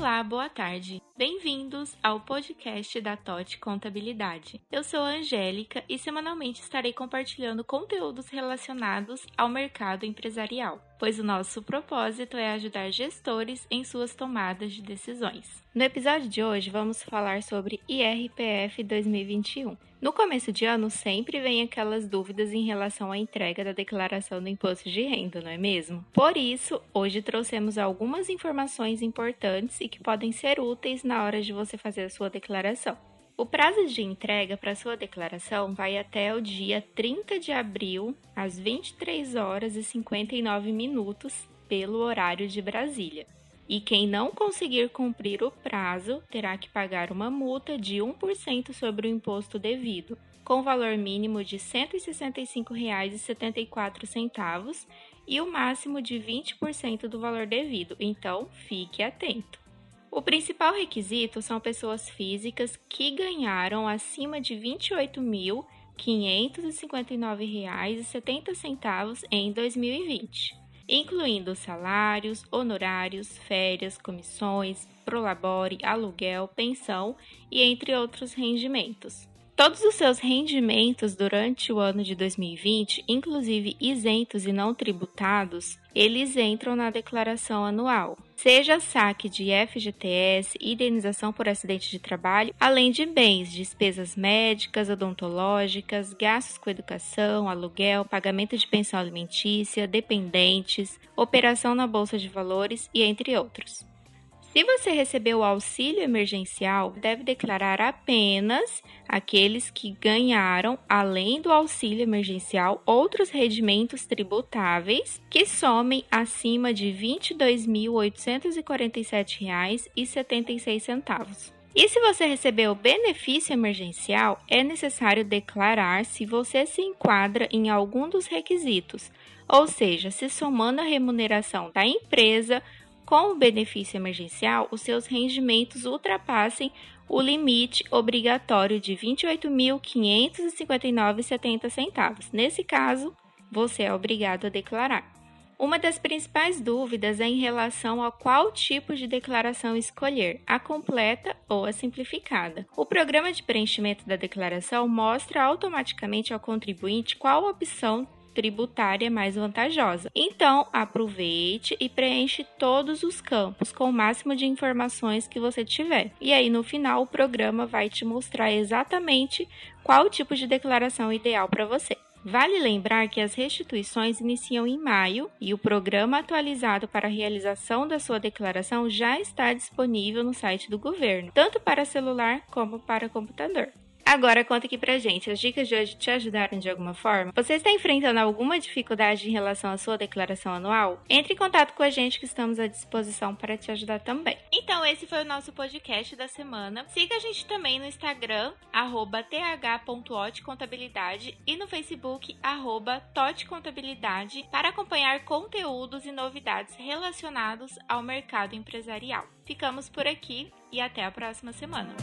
Olá, boa tarde. Bem-vindos ao podcast da TOT Contabilidade. Eu sou a Angélica e semanalmente estarei compartilhando conteúdos relacionados ao mercado empresarial, pois o nosso propósito é ajudar gestores em suas tomadas de decisões. No episódio de hoje, vamos falar sobre IRPF 2021. No começo de ano, sempre vem aquelas dúvidas em relação à entrega da declaração do imposto de renda, não é mesmo? Por isso, hoje trouxemos algumas informações importantes e que podem ser úteis na hora de você fazer a sua declaração. O prazo de entrega para sua declaração vai até o dia 30 de abril, às 23 horas e 59 minutos, pelo horário de Brasília e quem não conseguir cumprir o prazo terá que pagar uma multa de 1% sobre o imposto devido, com valor mínimo de R$ 165,74 e o máximo de 20% do valor devido, então fique atento. O principal requisito são pessoas físicas que ganharam acima de R$ 28.559,70 em 2020 incluindo salários, honorários, férias, comissões, prolabore, aluguel, pensão e entre outros rendimentos. Todos os seus rendimentos durante o ano de 2020, inclusive isentos e não tributados, eles entram na declaração anual. Seja saque de FGTS, indenização por acidente de trabalho, além de bens, despesas médicas, odontológicas, gastos com educação, aluguel, pagamento de pensão alimentícia, dependentes, operação na bolsa de valores e entre outros. Se você recebeu o auxílio emergencial, deve declarar apenas aqueles que ganharam, além do auxílio emergencial, outros rendimentos tributáveis que somem acima de R$ 22.847,76. E se você recebeu benefício emergencial, é necessário declarar se você se enquadra em algum dos requisitos, ou seja, se somando a remuneração da empresa com o benefício emergencial, os seus rendimentos ultrapassem o limite obrigatório de R$ 28.559,70. Nesse caso, você é obrigado a declarar. Uma das principais dúvidas é em relação a qual tipo de declaração escolher, a completa ou a simplificada. O programa de preenchimento da declaração mostra automaticamente ao contribuinte qual opção tributária mais vantajosa. Então, aproveite e preenche todos os campos com o máximo de informações que você tiver. E aí, no final, o programa vai te mostrar exatamente qual tipo de declaração ideal para você. Vale lembrar que as restituições iniciam em maio e o programa atualizado para a realização da sua declaração já está disponível no site do governo, tanto para celular como para computador. Agora conta aqui pra gente, as dicas de hoje te ajudaram de alguma forma? Você está enfrentando alguma dificuldade em relação à sua declaração anual? Entre em contato com a gente que estamos à disposição para te ajudar também. Então esse foi o nosso podcast da semana. Siga a gente também no Instagram, th.otcontabilidade e no Facebook, arroba totcontabilidade para acompanhar conteúdos e novidades relacionados ao mercado empresarial. Ficamos por aqui e até a próxima semana.